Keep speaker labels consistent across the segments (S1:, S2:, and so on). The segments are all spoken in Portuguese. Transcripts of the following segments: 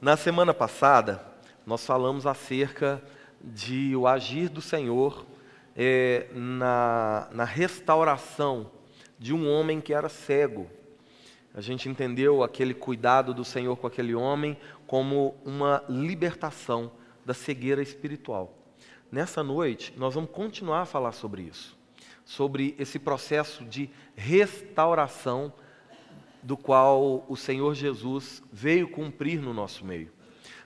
S1: na semana passada nós falamos acerca de o agir do Senhor é, na, na restauração de um homem que era cego. A gente entendeu aquele cuidado do Senhor com aquele homem como uma libertação da cegueira espiritual. Nessa noite, nós vamos continuar a falar sobre isso, sobre esse processo de restauração do qual o Senhor Jesus veio cumprir no nosso meio.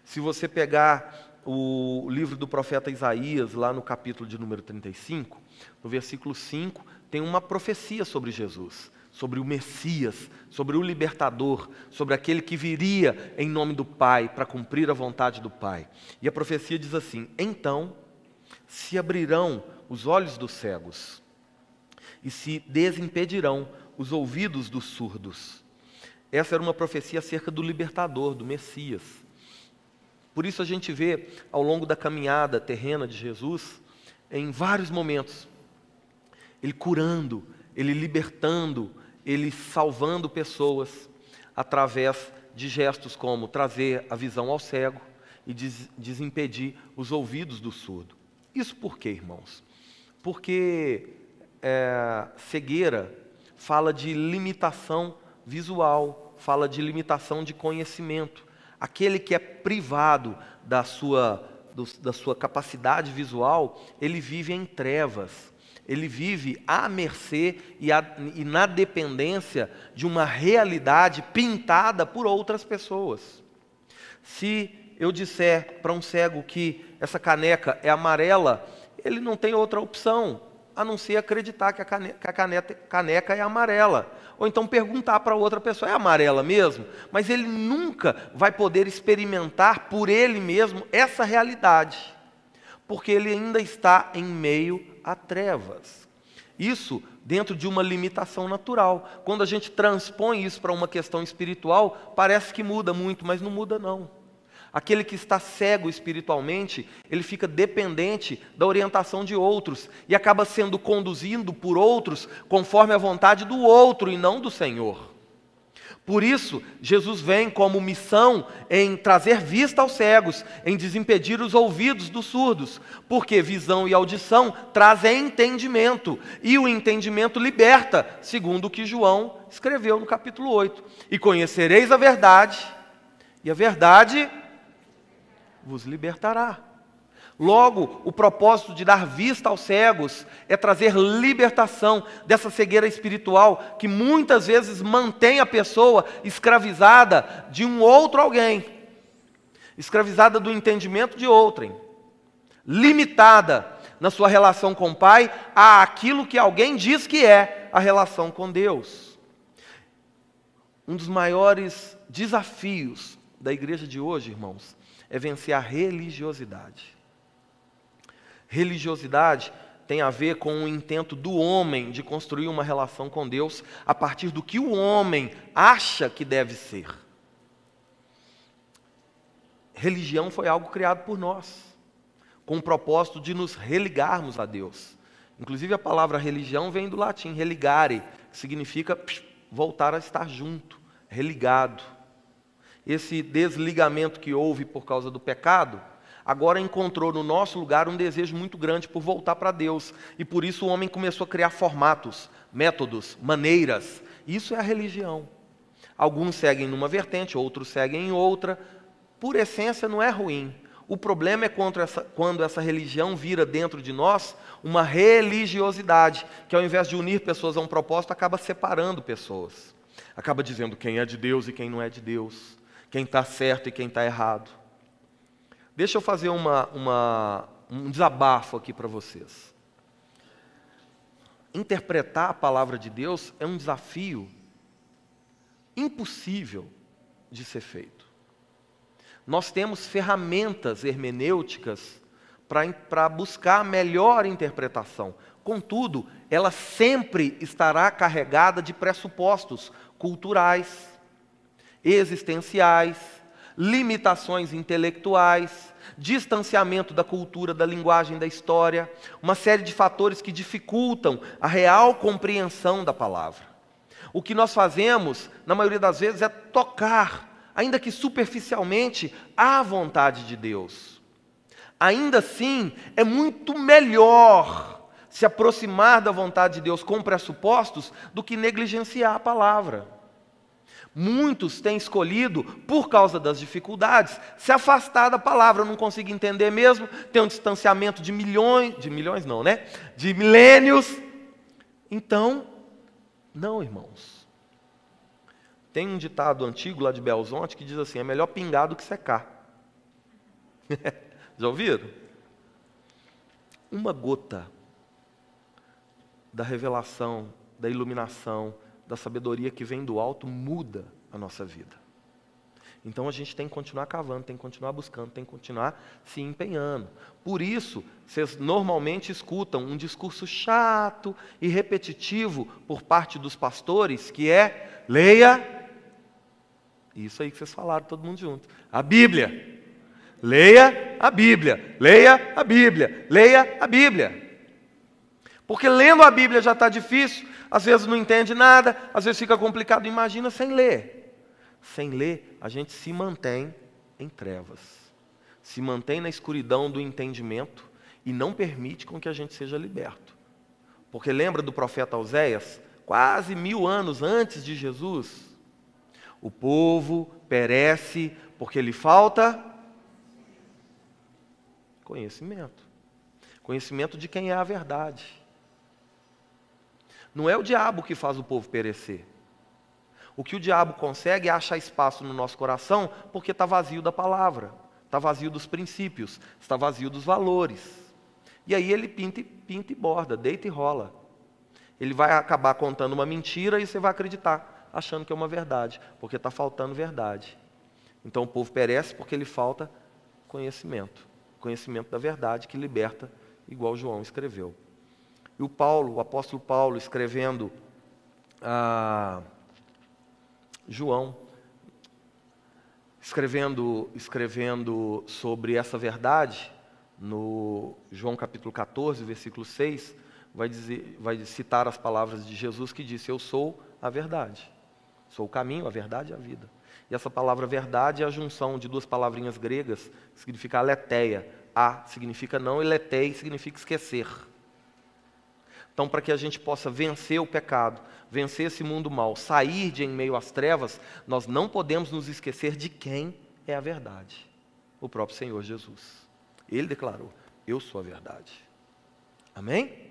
S1: Se você pegar o livro do profeta Isaías, lá no capítulo de número 35, no versículo 5, tem uma profecia sobre Jesus, sobre o Messias, sobre o libertador, sobre aquele que viria em nome do Pai para cumprir a vontade do Pai. E a profecia diz assim: Então se abrirão os olhos dos cegos e se desimpedirão os ouvidos dos surdos. Essa era uma profecia acerca do libertador, do Messias. Por isso a gente vê ao longo da caminhada terrena de Jesus, em vários momentos, ele curando, ele libertando, ele salvando pessoas através de gestos como trazer a visão ao cego e des desimpedir os ouvidos do surdo. Isso por quê, irmãos? Porque é, cegueira fala de limitação visual, fala de limitação de conhecimento. Aquele que é privado da sua, do, da sua capacidade visual, ele vive em trevas. Ele vive à mercê e, a, e na dependência de uma realidade pintada por outras pessoas. Se eu disser para um cego que essa caneca é amarela, ele não tem outra opção a não ser acreditar que a que a caneca é amarela. Ou então perguntar para outra pessoa, é amarela mesmo? Mas ele nunca vai poder experimentar por ele mesmo essa realidade, porque ele ainda está em meio a trevas. Isso dentro de uma limitação natural. Quando a gente transpõe isso para uma questão espiritual, parece que muda muito, mas não muda não. Aquele que está cego espiritualmente, ele fica dependente da orientação de outros e acaba sendo conduzido por outros conforme a vontade do outro e não do Senhor. Por isso, Jesus vem como missão em trazer vista aos cegos, em desimpedir os ouvidos dos surdos, porque visão e audição trazem entendimento, e o entendimento liberta, segundo o que João escreveu no capítulo 8. E conhecereis a verdade, e a verdade vos libertará. Logo, o propósito de dar vista aos cegos é trazer libertação dessa cegueira espiritual que muitas vezes mantém a pessoa escravizada de um outro alguém, escravizada do entendimento de outrem, limitada na sua relação com o Pai a aquilo que alguém diz que é a relação com Deus. Um dos maiores desafios da igreja de hoje, irmãos, é vencer a religiosidade. Religiosidade tem a ver com o intento do homem de construir uma relação com Deus a partir do que o homem acha que deve ser. Religião foi algo criado por nós, com o propósito de nos religarmos a Deus. Inclusive a palavra religião vem do latim religare, que significa voltar a estar junto, religado esse desligamento que houve por causa do pecado, agora encontrou no nosso lugar um desejo muito grande por voltar para Deus. E por isso o homem começou a criar formatos, métodos, maneiras. Isso é a religião. Alguns seguem numa vertente, outros seguem em outra. Por essência, não é ruim. O problema é quando essa, quando essa religião vira dentro de nós uma religiosidade, que ao invés de unir pessoas a um propósito, acaba separando pessoas. Acaba dizendo quem é de Deus e quem não é de Deus quem está certo e quem está errado. Deixa eu fazer uma, uma, um desabafo aqui para vocês. Interpretar a palavra de Deus é um desafio impossível de ser feito. Nós temos ferramentas hermenêuticas para buscar a melhor interpretação. Contudo, ela sempre estará carregada de pressupostos culturais, existenciais, limitações intelectuais, distanciamento da cultura, da linguagem, da história, uma série de fatores que dificultam a real compreensão da palavra. O que nós fazemos, na maioria das vezes, é tocar ainda que superficialmente, à vontade de Deus. Ainda assim, é muito melhor se aproximar da vontade de Deus com pressupostos do que negligenciar a palavra. Muitos têm escolhido, por causa das dificuldades, se afastar da palavra, não consigo entender mesmo, tem um distanciamento de milhões, de milhões não, né? De milênios. Então, não, irmãos. Tem um ditado antigo lá de Belzonte que diz assim: é melhor pingar do que secar. Já ouviram? Uma gota da revelação, da iluminação, da sabedoria que vem do alto muda a nossa vida. Então a gente tem que continuar cavando, tem que continuar buscando, tem que continuar se empenhando. Por isso, vocês normalmente escutam um discurso chato e repetitivo por parte dos pastores, que é leia. Isso aí que vocês falaram, todo mundo junto. A Bíblia. Leia a Bíblia. Leia a Bíblia. Leia a Bíblia. Porque lendo a Bíblia já está difícil, às vezes não entende nada, às vezes fica complicado. Imagina sem ler. Sem ler, a gente se mantém em trevas, se mantém na escuridão do entendimento e não permite com que a gente seja liberto. Porque lembra do profeta Oséias, quase mil anos antes de Jesus? O povo perece porque lhe falta conhecimento. Conhecimento de quem é a verdade. Não é o diabo que faz o povo perecer. O que o diabo consegue é achar espaço no nosso coração porque está vazio da palavra, está vazio dos princípios, está vazio dos valores. E aí ele pinta, pinta e borda, deita e rola. Ele vai acabar contando uma mentira e você vai acreditar, achando que é uma verdade, porque está faltando verdade. Então o povo perece porque ele falta conhecimento conhecimento da verdade que liberta, igual João escreveu. E o Paulo, o apóstolo Paulo, escrevendo a João, escrevendo, escrevendo sobre essa verdade, no João capítulo 14, versículo 6, vai, dizer, vai citar as palavras de Jesus que disse: Eu sou a verdade. Sou o caminho, a verdade e a vida. E essa palavra verdade é a junção de duas palavrinhas gregas, significa aletheia. A significa não e letei significa esquecer. Então, para que a gente possa vencer o pecado, vencer esse mundo mal, sair de em meio às trevas, nós não podemos nos esquecer de quem é a verdade: o próprio Senhor Jesus. Ele declarou: Eu sou a verdade. Amém?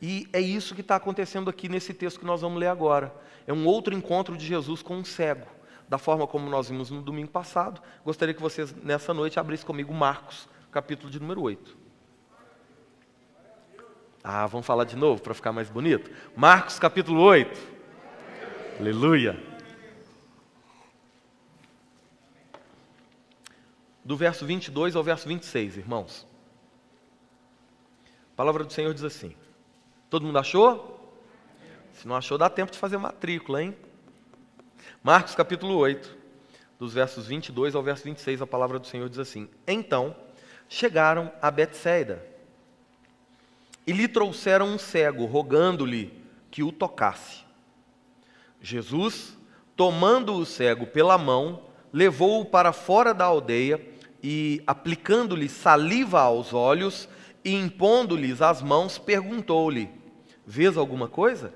S1: E é isso que está acontecendo aqui nesse texto que nós vamos ler agora. É um outro encontro de Jesus com um cego. Da forma como nós vimos no domingo passado, gostaria que vocês, nessa noite, abrissem comigo Marcos, capítulo de número 8. Ah, vamos falar de novo para ficar mais bonito? Marcos capítulo 8. Aleluia. Do verso 22 ao verso 26, irmãos. A palavra do Senhor diz assim: Todo mundo achou? Se não achou, dá tempo de fazer matrícula, hein? Marcos capítulo 8, dos versos 22 ao verso 26, a palavra do Senhor diz assim: Então chegaram a Betsaida e lhe trouxeram um cego, rogando-lhe que o tocasse. Jesus, tomando o cego pela mão, levou-o para fora da aldeia e, aplicando-lhe saliva aos olhos e impondo-lhes as mãos, perguntou-lhe: Vês alguma coisa?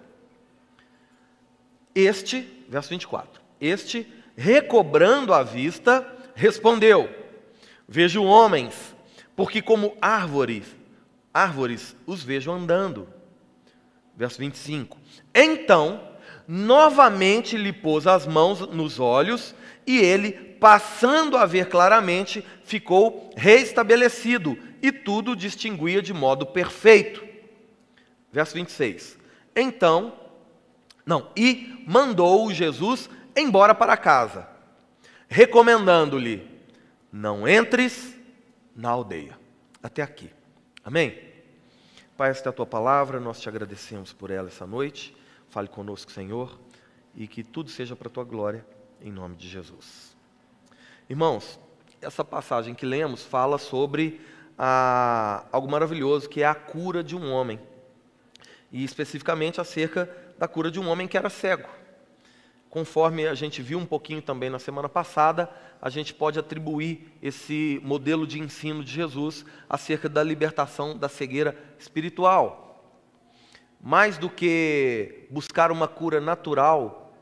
S1: Este, verso 24: Este, recobrando a vista, respondeu: Vejo homens, porque como árvores árvores os vejo andando. Verso 25. Então, novamente lhe pôs as mãos nos olhos, e ele, passando a ver claramente, ficou reestabelecido, e tudo distinguia de modo perfeito. Verso 26. Então, não, e mandou Jesus embora para casa, recomendando-lhe: não entres na aldeia. Até aqui. Amém? Pai, esta é a tua palavra, nós te agradecemos por ela essa noite. Fale conosco, Senhor, e que tudo seja para a tua glória, em nome de Jesus. Irmãos, essa passagem que lemos fala sobre a, algo maravilhoso, que é a cura de um homem, e especificamente acerca da cura de um homem que era cego. conforme a gente viu um pouquinho também na semana passada, a gente pode atribuir esse modelo de ensino de Jesus acerca da libertação da cegueira espiritual. Mais do que buscar uma cura natural,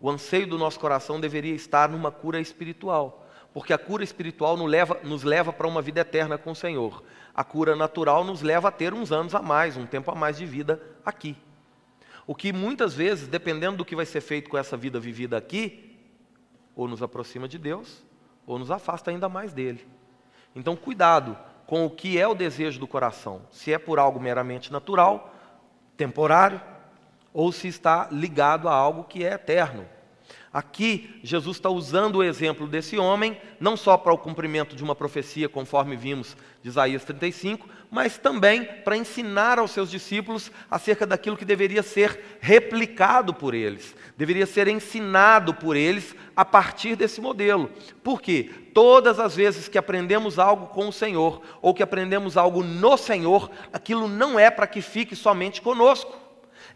S1: o anseio do nosso coração deveria estar numa cura espiritual, porque a cura espiritual nos leva, nos leva para uma vida eterna com o Senhor. A cura natural nos leva a ter uns anos a mais, um tempo a mais de vida aqui. O que muitas vezes, dependendo do que vai ser feito com essa vida vivida aqui, ou nos aproxima de Deus, ou nos afasta ainda mais dele. Então, cuidado com o que é o desejo do coração, se é por algo meramente natural, temporário, ou se está ligado a algo que é eterno. Aqui, Jesus está usando o exemplo desse homem, não só para o cumprimento de uma profecia, conforme vimos de Isaías 35, mas também para ensinar aos seus discípulos acerca daquilo que deveria ser replicado por eles, deveria ser ensinado por eles a partir desse modelo. Por quê? Todas as vezes que aprendemos algo com o Senhor, ou que aprendemos algo no Senhor, aquilo não é para que fique somente conosco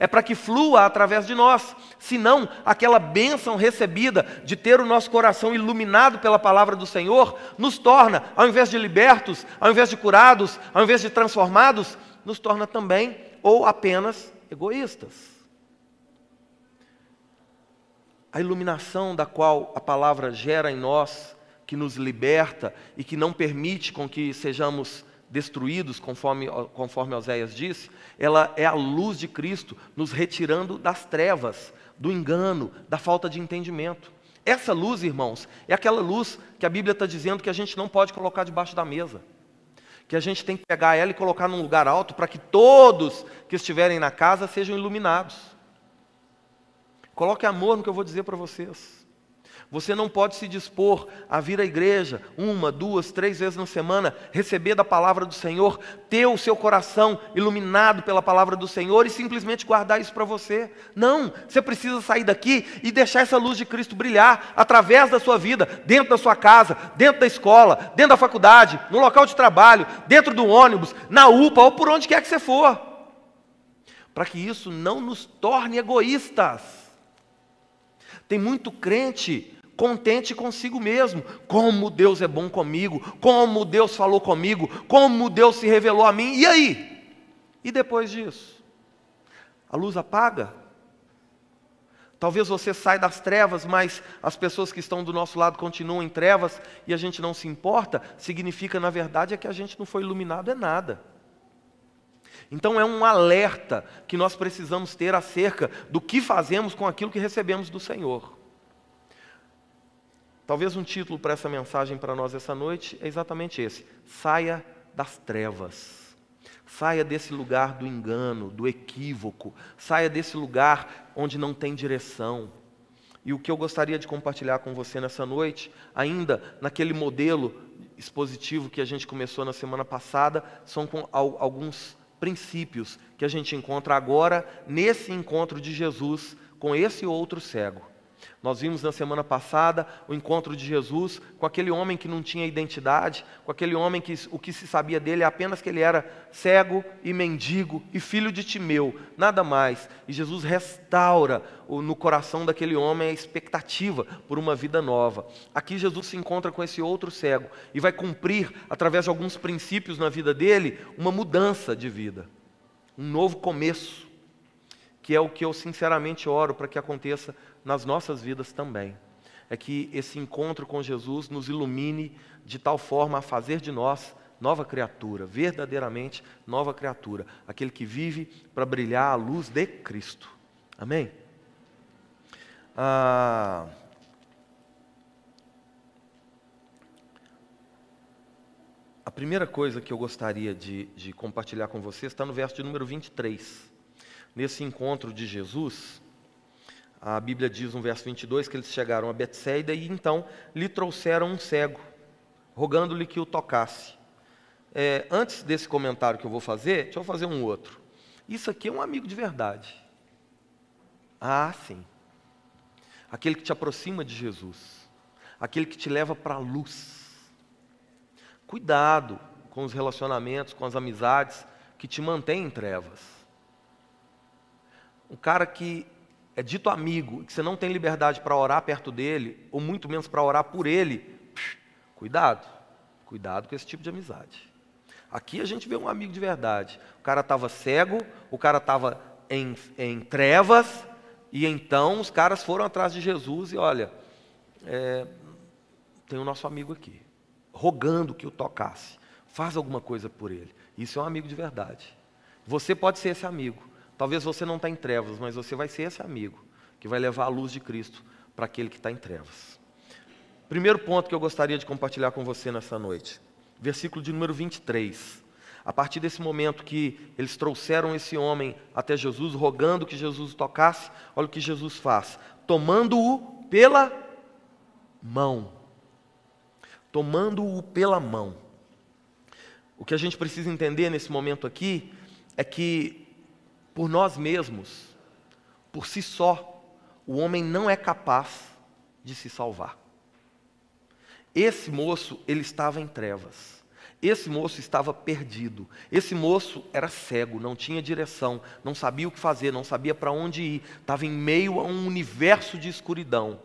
S1: é para que flua através de nós. Senão, aquela bênção recebida de ter o nosso coração iluminado pela palavra do Senhor, nos torna, ao invés de libertos, ao invés de curados, ao invés de transformados, nos torna também ou apenas egoístas. A iluminação da qual a palavra gera em nós, que nos liberta e que não permite com que sejamos destruídos, conforme, conforme Oséias disse, ela é a luz de Cristo nos retirando das trevas, do engano, da falta de entendimento. Essa luz, irmãos, é aquela luz que a Bíblia está dizendo que a gente não pode colocar debaixo da mesa. Que a gente tem que pegar ela e colocar num lugar alto para que todos que estiverem na casa sejam iluminados. Coloque amor no que eu vou dizer para vocês. Você não pode se dispor a vir à igreja uma, duas, três vezes na semana, receber da palavra do Senhor, ter o seu coração iluminado pela palavra do Senhor e simplesmente guardar isso para você. Não, você precisa sair daqui e deixar essa luz de Cristo brilhar através da sua vida, dentro da sua casa, dentro da escola, dentro da faculdade, no local de trabalho, dentro do ônibus, na UPA ou por onde quer que você for. Para que isso não nos torne egoístas. Tem muito crente contente consigo mesmo. Como Deus é bom comigo, como Deus falou comigo, como Deus se revelou a mim. E aí? E depois disso? A luz apaga? Talvez você saia das trevas, mas as pessoas que estão do nosso lado continuam em trevas e a gente não se importa, significa, na verdade, é que a gente não foi iluminado, é nada. Então é um alerta que nós precisamos ter acerca do que fazemos com aquilo que recebemos do Senhor. Talvez um título para essa mensagem para nós essa noite é exatamente esse: saia das trevas. Saia desse lugar do engano, do equívoco. Saia desse lugar onde não tem direção. E o que eu gostaria de compartilhar com você nessa noite, ainda naquele modelo expositivo que a gente começou na semana passada, são alguns princípios que a gente encontra agora nesse encontro de Jesus com esse outro cego. Nós vimos na semana passada o encontro de Jesus com aquele homem que não tinha identidade, com aquele homem que o que se sabia dele é apenas que ele era cego e mendigo e filho de Timeu, nada mais. E Jesus restaura no coração daquele homem a expectativa por uma vida nova. Aqui Jesus se encontra com esse outro cego e vai cumprir, através de alguns princípios na vida dele, uma mudança de vida, um novo começo, que é o que eu sinceramente oro para que aconteça nas nossas vidas também. É que esse encontro com Jesus nos ilumine de tal forma a fazer de nós nova criatura, verdadeiramente nova criatura, aquele que vive para brilhar a luz de Cristo. Amém? Ah, a primeira coisa que eu gostaria de, de compartilhar com vocês está no verso de número 23. Nesse encontro de Jesus, a Bíblia diz no verso 22 que eles chegaram a Betsaida e então lhe trouxeram um cego, rogando-lhe que o tocasse. É, antes desse comentário que eu vou fazer, deixa eu fazer um outro. Isso aqui é um amigo de verdade. Ah, sim. Aquele que te aproxima de Jesus. Aquele que te leva para a luz. Cuidado com os relacionamentos, com as amizades que te mantêm em trevas. Um cara que é dito amigo, que você não tem liberdade para orar perto dele, ou muito menos para orar por ele, cuidado, cuidado com esse tipo de amizade. Aqui a gente vê um amigo de verdade. O cara estava cego, o cara estava em, em, trevas, e então os caras foram atrás de Jesus e olha, é, tem o nosso amigo aqui, rogando que o tocasse. Faz alguma coisa por ele. Isso é um amigo de verdade. Você pode ser esse amigo. Talvez você não está em trevas, mas você vai ser esse amigo que vai levar a luz de Cristo para aquele que está em trevas. Primeiro ponto que eu gostaria de compartilhar com você nessa noite versículo de número 23. A partir desse momento que eles trouxeram esse homem até Jesus, rogando que Jesus tocasse, olha o que Jesus faz: tomando-o pela mão. Tomando-o pela mão. O que a gente precisa entender nesse momento aqui é que, por nós mesmos, por si só, o homem não é capaz de se salvar. Esse moço, ele estava em trevas. Esse moço estava perdido. Esse moço era cego, não tinha direção, não sabia o que fazer, não sabia para onde ir, estava em meio a um universo de escuridão.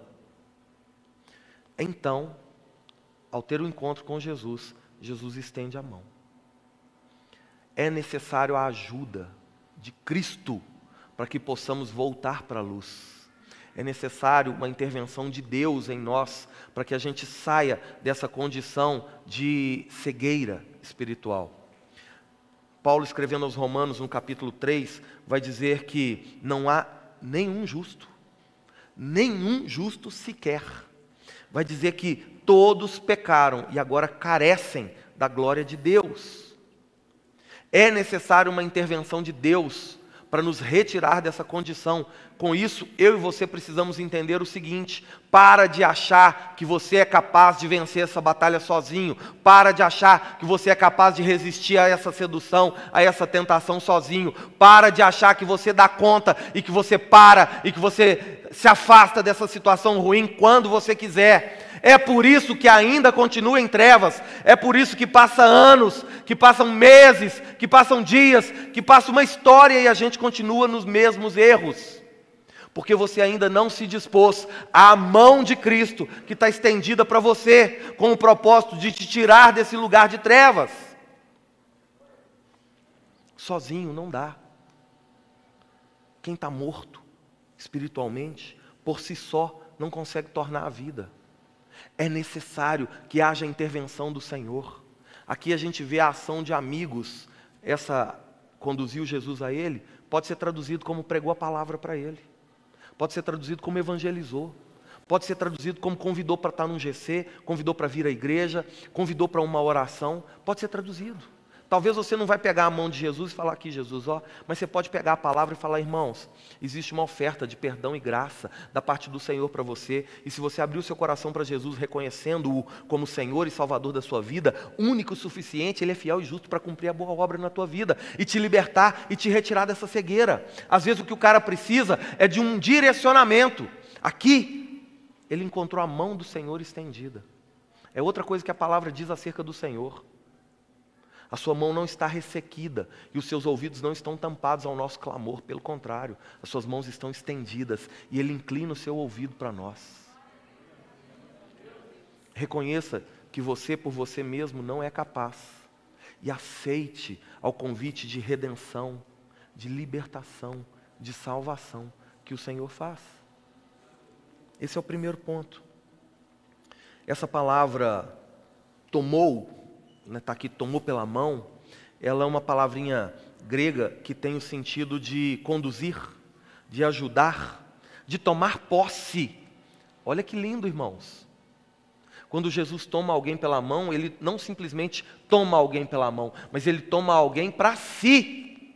S1: Então, ao ter o um encontro com Jesus, Jesus estende a mão. É necessário a ajuda de Cristo para que possamos voltar para a luz. É necessário uma intervenção de Deus em nós para que a gente saia dessa condição de cegueira espiritual. Paulo, escrevendo aos Romanos, no capítulo 3, vai dizer que não há nenhum justo, nenhum justo sequer. Vai dizer que todos pecaram e agora carecem da glória de Deus. É necessário uma intervenção de Deus para nos retirar dessa condição. Com isso, eu e você precisamos entender o seguinte: para de achar que você é capaz de vencer essa batalha sozinho, para de achar que você é capaz de resistir a essa sedução, a essa tentação sozinho, para de achar que você dá conta e que você para e que você se afasta dessa situação ruim quando você quiser. É por isso que ainda continua em trevas, é por isso que passa anos, que passam meses, que passam dias, que passa uma história e a gente continua nos mesmos erros. Porque você ainda não se dispôs à mão de Cristo que está estendida para você, com o propósito de te tirar desse lugar de trevas. Sozinho não dá. Quem está morto espiritualmente, por si só, não consegue tornar a vida. É necessário que haja intervenção do Senhor. Aqui a gente vê a ação de amigos. Essa conduziu Jesus a ele, pode ser traduzido como pregou a palavra para ele. Pode ser traduzido como evangelizou. Pode ser traduzido como convidou para estar num GC, convidou para vir à igreja, convidou para uma oração. Pode ser traduzido. Talvez você não vai pegar a mão de Jesus e falar aqui, Jesus, ó, mas você pode pegar a palavra e falar, irmãos, existe uma oferta de perdão e graça da parte do Senhor para você, e se você abrir o seu coração para Jesus, reconhecendo-o como Senhor e Salvador da sua vida, único e suficiente, Ele é fiel e justo para cumprir a boa obra na tua vida e te libertar e te retirar dessa cegueira. Às vezes o que o cara precisa é de um direcionamento. Aqui, ele encontrou a mão do Senhor estendida. É outra coisa que a palavra diz acerca do Senhor. A sua mão não está ressequida e os seus ouvidos não estão tampados ao nosso clamor, pelo contrário, as suas mãos estão estendidas e Ele inclina o seu ouvido para nós. Reconheça que você por você mesmo não é capaz e aceite ao convite de redenção, de libertação, de salvação que o Senhor faz. Esse é o primeiro ponto. Essa palavra tomou está né, aqui, tomou pela mão, ela é uma palavrinha grega que tem o sentido de conduzir, de ajudar, de tomar posse. Olha que lindo, irmãos. Quando Jesus toma alguém pela mão, ele não simplesmente toma alguém pela mão, mas ele toma alguém para si.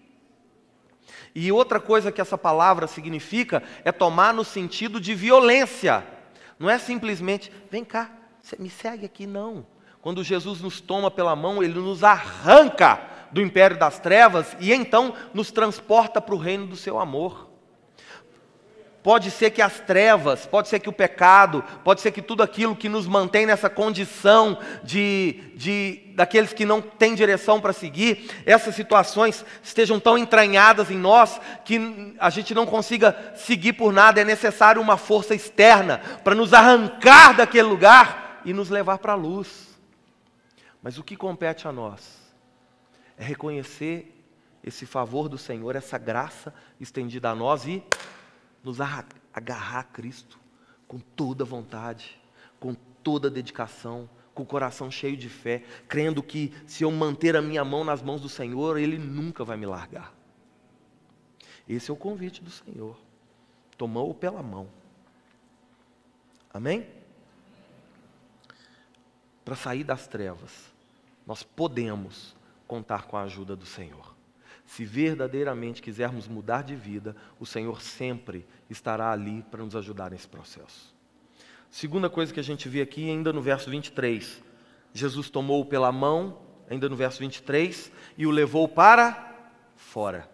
S1: E outra coisa que essa palavra significa é tomar no sentido de violência. Não é simplesmente, vem cá, me segue aqui, não. Quando Jesus nos toma pela mão, ele nos arranca do império das trevas e então nos transporta para o reino do seu amor. Pode ser que as trevas, pode ser que o pecado, pode ser que tudo aquilo que nos mantém nessa condição de, de daqueles que não têm direção para seguir, essas situações estejam tão entranhadas em nós que a gente não consiga seguir por nada. É necessário uma força externa para nos arrancar daquele lugar e nos levar para a luz. Mas o que compete a nós é reconhecer esse favor do Senhor, essa graça estendida a nós e nos agarrar a Cristo com toda vontade, com toda dedicação, com o coração cheio de fé, crendo que se eu manter a minha mão nas mãos do Senhor, Ele nunca vai me largar. Esse é o convite do Senhor. Tomou-o pela mão. Amém? Para sair das trevas, nós podemos contar com a ajuda do Senhor. Se verdadeiramente quisermos mudar de vida, o Senhor sempre estará ali para nos ajudar nesse processo. Segunda coisa que a gente vê aqui, ainda no verso 23, Jesus tomou-o pela mão, ainda no verso 23, e o levou para fora.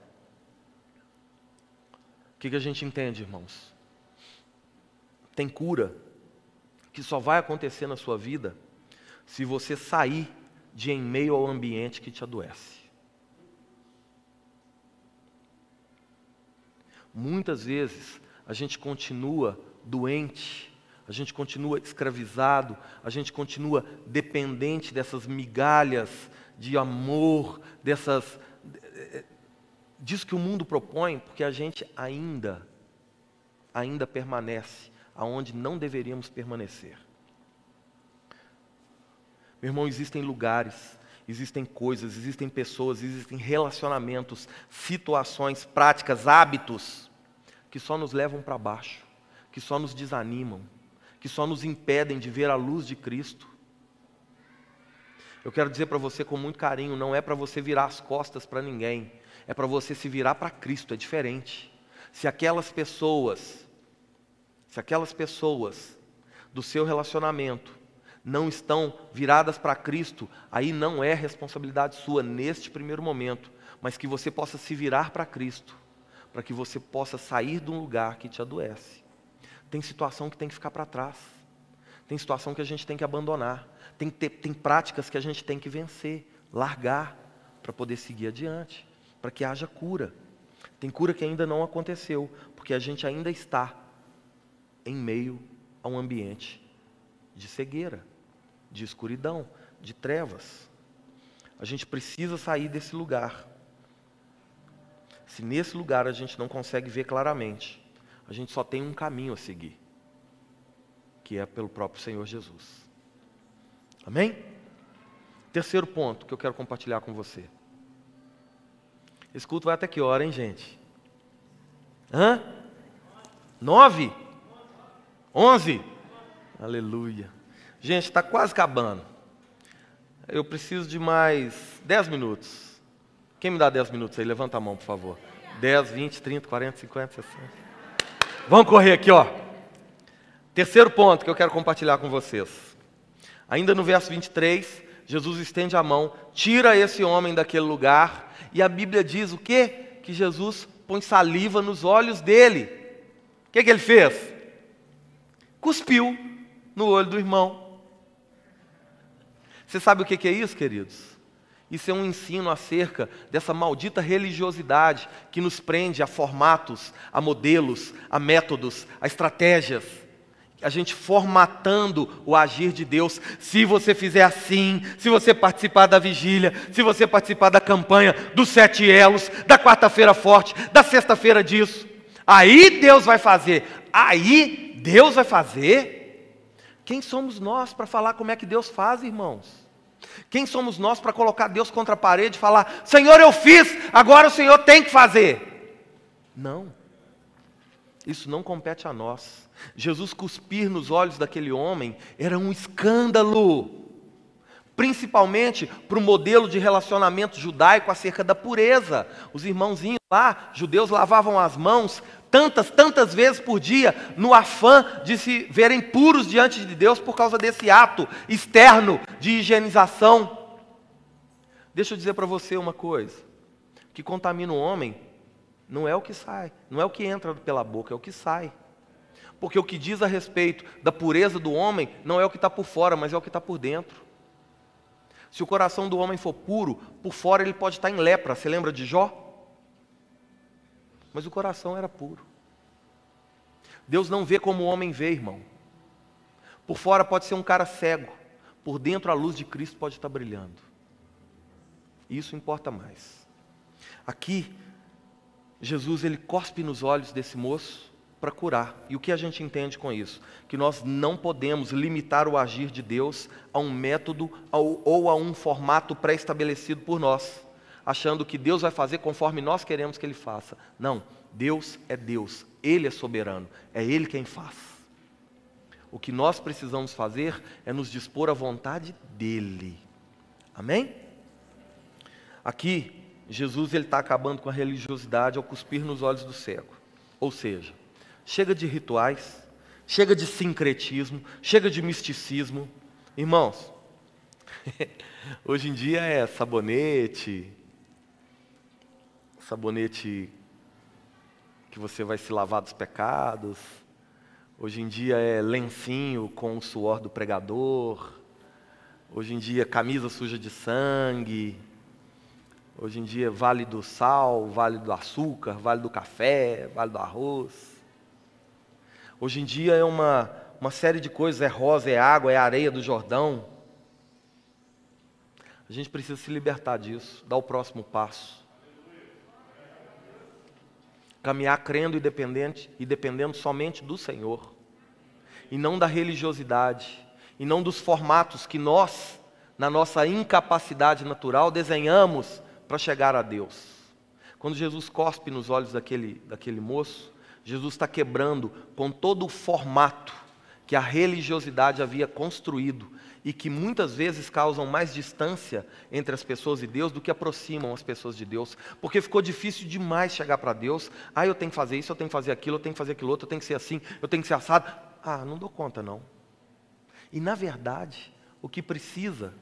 S1: O que, que a gente entende, irmãos? Tem cura que só vai acontecer na sua vida se você sair de em meio ao ambiente que te adoece. Muitas vezes a gente continua doente, a gente continua escravizado, a gente continua dependente dessas migalhas de amor, dessas disso que o mundo propõe, porque a gente ainda ainda permanece aonde não deveríamos permanecer. Meu irmão, existem lugares, existem coisas, existem pessoas, existem relacionamentos, situações, práticas, hábitos que só nos levam para baixo, que só nos desanimam, que só nos impedem de ver a luz de Cristo. Eu quero dizer para você com muito carinho: não é para você virar as costas para ninguém, é para você se virar para Cristo, é diferente. Se aquelas pessoas, se aquelas pessoas do seu relacionamento não estão viradas para Cristo, aí não é responsabilidade sua neste primeiro momento, mas que você possa se virar para Cristo para que você possa sair de um lugar que te adoece. Tem situação que tem que ficar para trás. Tem situação que a gente tem que abandonar. Tem, ter, tem práticas que a gente tem que vencer, largar, para poder seguir adiante, para que haja cura. Tem cura que ainda não aconteceu, porque a gente ainda está em meio a um ambiente de cegueira, de escuridão, de trevas. A gente precisa sair desse lugar. Se nesse lugar a gente não consegue ver claramente, a gente só tem um caminho a seguir, que é pelo próprio Senhor Jesus. Amém? Terceiro ponto que eu quero compartilhar com você. Esse culto vai até que hora, hein, gente? Hã? Nove? Onze? Aleluia. Gente, está quase acabando. Eu preciso de mais dez minutos. Quem me dá 10 minutos aí? Levanta a mão, por favor. 10, 20, 30, 40, 50, 60. Vamos correr aqui, ó. Terceiro ponto que eu quero compartilhar com vocês. Ainda no verso 23, Jesus estende a mão, tira esse homem daquele lugar, e a Bíblia diz o quê? Que Jesus põe saliva nos olhos dele. O que, que ele fez? Cuspiu no olho do irmão. Você sabe o que, é isso, queridos? Isso é um ensino acerca dessa maldita religiosidade que nos prende a formatos, a modelos, a métodos, a estratégias. A gente formatando o agir de Deus. Se você fizer assim, se você participar da vigília, se você participar da campanha dos sete elos, da quarta-feira forte, da sexta-feira disso, aí Deus vai fazer. Aí Deus vai fazer. Quem somos nós para falar como é que Deus faz, irmãos? Quem somos nós para colocar Deus contra a parede e falar: Senhor, eu fiz, agora o Senhor tem que fazer? Não. Isso não compete a nós. Jesus cuspir nos olhos daquele homem era um escândalo, principalmente para o modelo de relacionamento judaico acerca da pureza. Os irmãozinhos lá, judeus, lavavam as mãos tantas, tantas vezes por dia, no afã de se verem puros diante de Deus por causa desse ato externo de higienização. Deixa eu dizer para você uma coisa: que contamina o homem não é o que sai, não é o que entra pela boca, é o que sai. Porque o que diz a respeito da pureza do homem não é o que está por fora, mas é o que está por dentro. Se o coração do homem for puro, por fora ele pode estar em lepra. Você lembra de Jó? Mas o coração era puro. Deus não vê como o homem vê, irmão. Por fora pode ser um cara cego, por dentro a luz de Cristo pode estar brilhando. Isso importa mais. Aqui, Jesus ele cospe nos olhos desse moço para curar. E o que a gente entende com isso? Que nós não podemos limitar o agir de Deus a um método ou a um formato pré-estabelecido por nós, achando que Deus vai fazer conforme nós queremos que Ele faça. Não, Deus é Deus, Ele é soberano, é Ele quem faz. O que nós precisamos fazer é nos dispor à vontade dEle. Amém? Aqui, Jesus está acabando com a religiosidade ao cuspir nos olhos do cego. Ou seja, chega de rituais, chega de sincretismo, chega de misticismo. Irmãos, hoje em dia é sabonete, sabonete que você vai se lavar dos pecados. Hoje em dia é lencinho com o suor do pregador. Hoje em dia camisa suja de sangue. Hoje em dia, vale do sal, vale do açúcar, vale do café, vale do arroz. Hoje em dia é uma, uma série de coisas: é rosa, é água, é areia do Jordão. A gente precisa se libertar disso, dar o próximo passo. Caminhar crendo e dependente e dependendo somente do Senhor, e não da religiosidade, e não dos formatos que nós, na nossa incapacidade natural, desenhamos para chegar a Deus. Quando Jesus cospe nos olhos daquele, daquele moço, Jesus está quebrando com todo o formato que a religiosidade havia construído e que muitas vezes causam mais distância entre as pessoas e Deus do que aproximam as pessoas de Deus, porque ficou difícil demais chegar para Deus. Ah, eu tenho que fazer isso, eu tenho que fazer aquilo, eu tenho que fazer aquilo outro, eu tenho que ser assim, eu tenho que ser assado. Ah, não dou conta não. E na verdade, o que precisa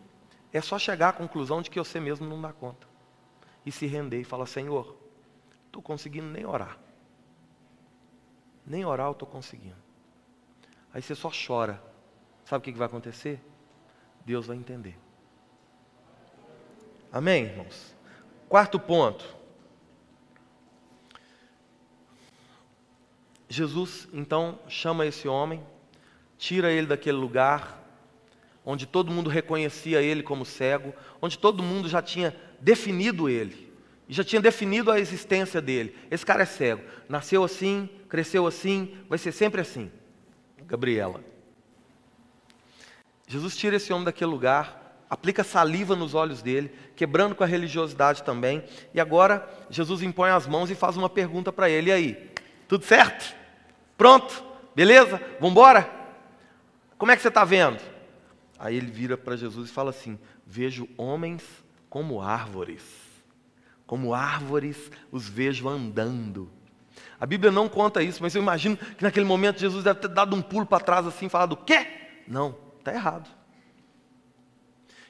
S1: é só chegar à conclusão de que você mesmo não dá conta e se render e falar: Senhor, estou conseguindo nem orar. Nem orar eu estou conseguindo. Aí você só chora. Sabe o que vai acontecer? Deus vai entender. Amém, irmãos? Quarto ponto. Jesus então chama esse homem, tira ele daquele lugar onde todo mundo reconhecia ele como cego, onde todo mundo já tinha definido ele, já tinha definido a existência dele. Esse cara é cego, nasceu assim, cresceu assim, vai ser sempre assim. Gabriela. Jesus tira esse homem daquele lugar, aplica saliva nos olhos dele, quebrando com a religiosidade também, e agora Jesus impõe as mãos e faz uma pergunta para ele: e aí, tudo certo? Pronto? Beleza? Vamos embora? Como é que você está vendo? Aí ele vira para Jesus e fala assim: Vejo homens como árvores. Como árvores os vejo andando. A Bíblia não conta isso, mas eu imagino que naquele momento Jesus deve ter dado um pulo para trás assim, falado: o quê? Não, está errado.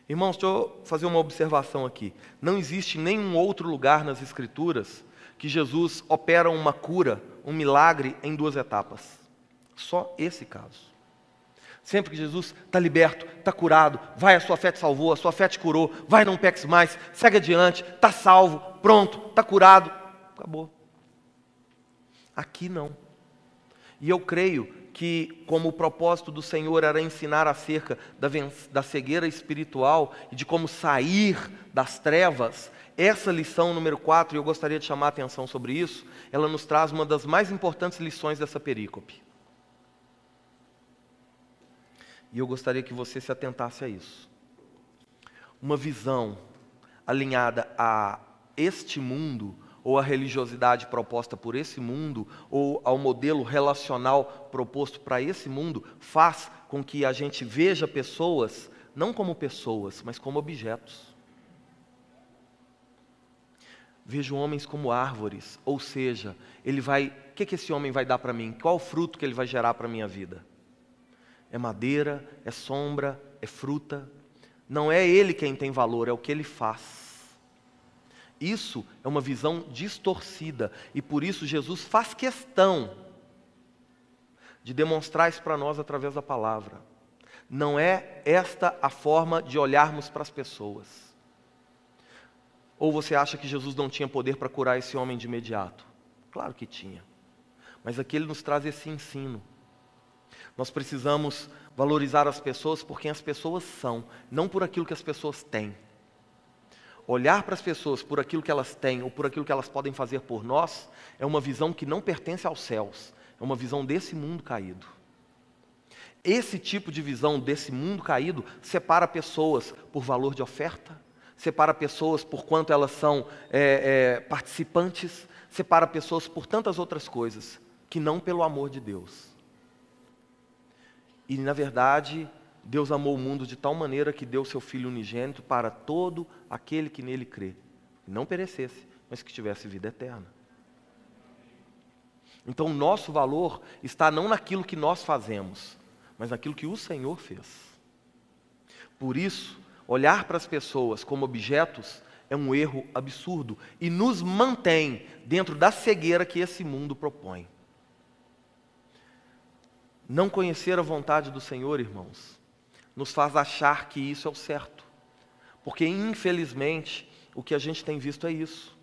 S1: Irmãos, deixa eu fazer uma observação aqui. Não existe nenhum outro lugar nas Escrituras que Jesus opera uma cura, um milagre em duas etapas. Só esse caso. Sempre que Jesus está liberto, está curado, vai, a sua fé te salvou, a sua fé te curou, vai, não peques mais, segue adiante, está salvo, pronto, está curado, acabou. Aqui não. E eu creio que, como o propósito do Senhor era ensinar acerca da, da cegueira espiritual e de como sair das trevas, essa lição número 4, e eu gostaria de chamar a atenção sobre isso, ela nos traz uma das mais importantes lições dessa perícope. E eu gostaria que você se atentasse a isso. Uma visão alinhada a este mundo, ou a religiosidade proposta por esse mundo, ou ao modelo relacional proposto para esse mundo, faz com que a gente veja pessoas não como pessoas, mas como objetos. Vejo homens como árvores, ou seja, ele vai, o que, que esse homem vai dar para mim? Qual o fruto que ele vai gerar para a minha vida? É madeira, é sombra, é fruta. Não é ele quem tem valor, é o que ele faz. Isso é uma visão distorcida e por isso Jesus faz questão de demonstrar isso para nós através da palavra. Não é esta a forma de olharmos para as pessoas. Ou você acha que Jesus não tinha poder para curar esse homem de imediato? Claro que tinha. Mas aqui ele nos traz esse ensino. Nós precisamos valorizar as pessoas por quem as pessoas são, não por aquilo que as pessoas têm. Olhar para as pessoas por aquilo que elas têm ou por aquilo que elas podem fazer por nós é uma visão que não pertence aos céus, é uma visão desse mundo caído. Esse tipo de visão desse mundo caído separa pessoas por valor de oferta, separa pessoas por quanto elas são é, é, participantes, separa pessoas por tantas outras coisas, que não pelo amor de Deus. E, na verdade, Deus amou o mundo de tal maneira que deu seu Filho unigênito para todo aquele que nele crê, não perecesse, mas que tivesse vida eterna. Então, o nosso valor está não naquilo que nós fazemos, mas naquilo que o Senhor fez. Por isso, olhar para as pessoas como objetos é um erro absurdo e nos mantém dentro da cegueira que esse mundo propõe. Não conhecer a vontade do Senhor, irmãos, nos faz achar que isso é o certo. Porque, infelizmente, o que a gente tem visto é isso: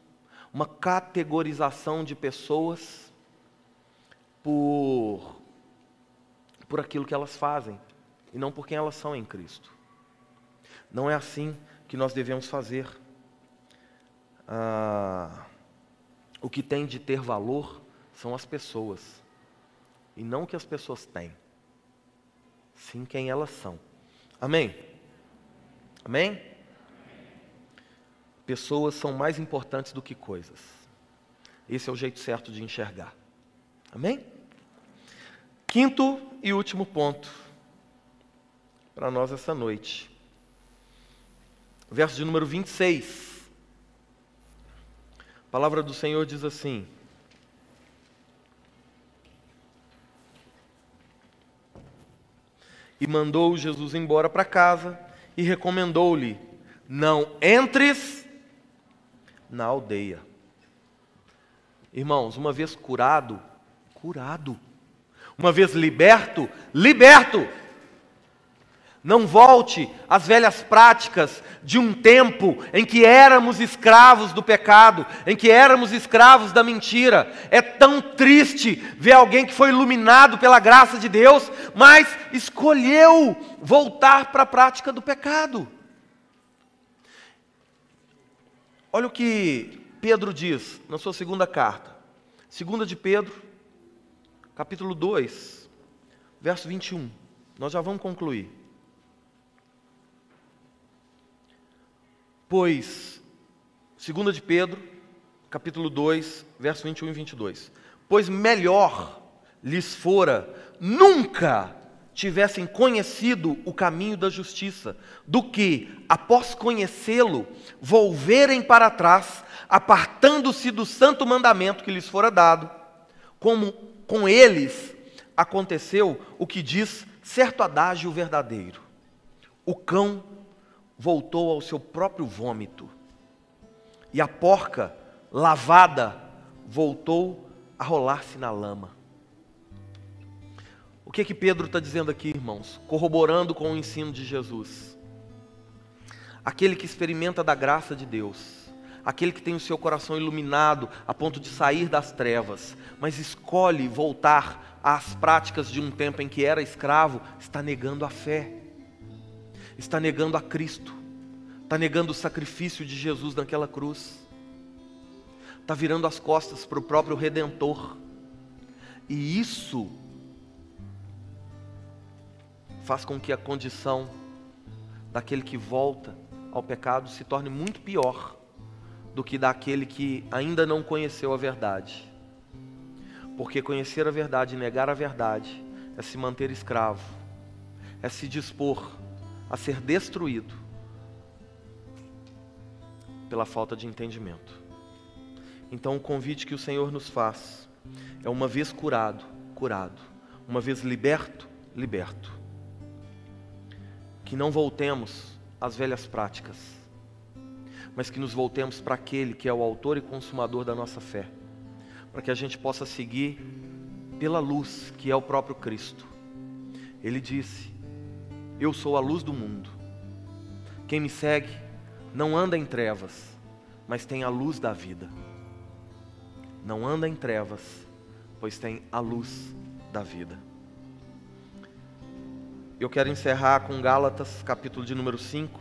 S1: uma categorização de pessoas por, por aquilo que elas fazem e não por quem elas são em Cristo. Não é assim que nós devemos fazer. Ah, o que tem de ter valor são as pessoas, e não o que as pessoas têm, sim quem elas são. Amém? Amém? Pessoas são mais importantes do que coisas. Esse é o jeito certo de enxergar. Amém? Quinto e último ponto para nós essa noite. Verso de número 26. A palavra do Senhor diz assim: e mandou Jesus embora para casa e recomendou-lhe: Não entres na aldeia. Irmãos, uma vez curado, curado. Uma vez liberto, liberto. Não volte às velhas práticas de um tempo em que éramos escravos do pecado, em que éramos escravos da mentira. É tão triste ver alguém que foi iluminado pela graça de Deus, mas escolheu voltar para a prática do pecado. Olha o que Pedro diz na sua segunda carta. Segunda de Pedro, capítulo 2, verso 21. Nós já vamos concluir. Pois, segunda de Pedro, capítulo 2, verso 21 e 22. Pois melhor lhes fora nunca tivessem conhecido o caminho da justiça, do que, após conhecê-lo, volverem para trás, apartando-se do santo mandamento que lhes fora dado, como com eles aconteceu o que diz certo adágio verdadeiro: o cão voltou ao seu próprio vômito. E a porca, lavada, voltou a rolar-se na lama. O que que Pedro está dizendo aqui, irmãos? Corroborando com o ensino de Jesus. Aquele que experimenta da graça de Deus, aquele que tem o seu coração iluminado a ponto de sair das trevas, mas escolhe voltar às práticas de um tempo em que era escravo, está negando a fé está negando a Cristo, está negando o sacrifício de Jesus naquela cruz, está virando as costas para o próprio Redentor, e isso faz com que a condição daquele que volta ao pecado se torne muito pior do que daquele que ainda não conheceu a verdade. Porque conhecer a verdade e negar a verdade é se manter escravo, é se dispor a ser destruído pela falta de entendimento. Então, o convite que o Senhor nos faz é uma vez curado, curado, uma vez liberto, liberto. Que não voltemos às velhas práticas, mas que nos voltemos para aquele que é o autor e consumador da nossa fé, para que a gente possa seguir pela luz que é o próprio Cristo. Ele disse: Eu sou a luz do mundo. Quem me segue não anda em trevas, mas tem a luz da vida. Não anda em trevas, pois tem a luz da vida. Eu quero encerrar com Gálatas, capítulo de número 5,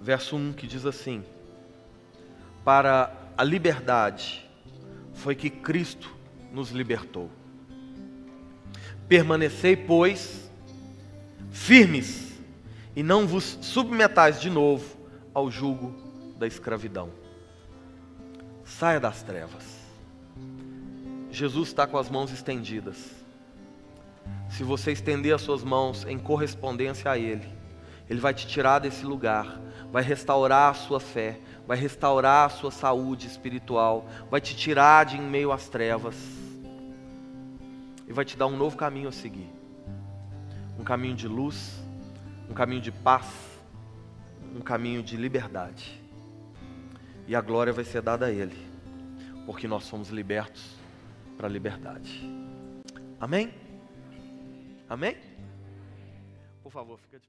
S1: verso 1, que diz assim: Para a liberdade foi que Cristo nos libertou. Permanecei, pois, firmes, e não vos submetais de novo ao jugo da escravidão. Saia das trevas. Jesus está com as mãos estendidas. Se você estender as suas mãos em correspondência a Ele, Ele vai te tirar desse lugar, vai restaurar a sua fé, vai restaurar a sua saúde espiritual, vai te tirar de em meio às trevas e vai te dar um novo caminho a seguir. Um caminho de luz, um caminho de paz, um caminho de liberdade. E a glória vai ser dada a Ele, porque nós somos libertos para a liberdade. Amém? Amém? Por favor, fica de pé.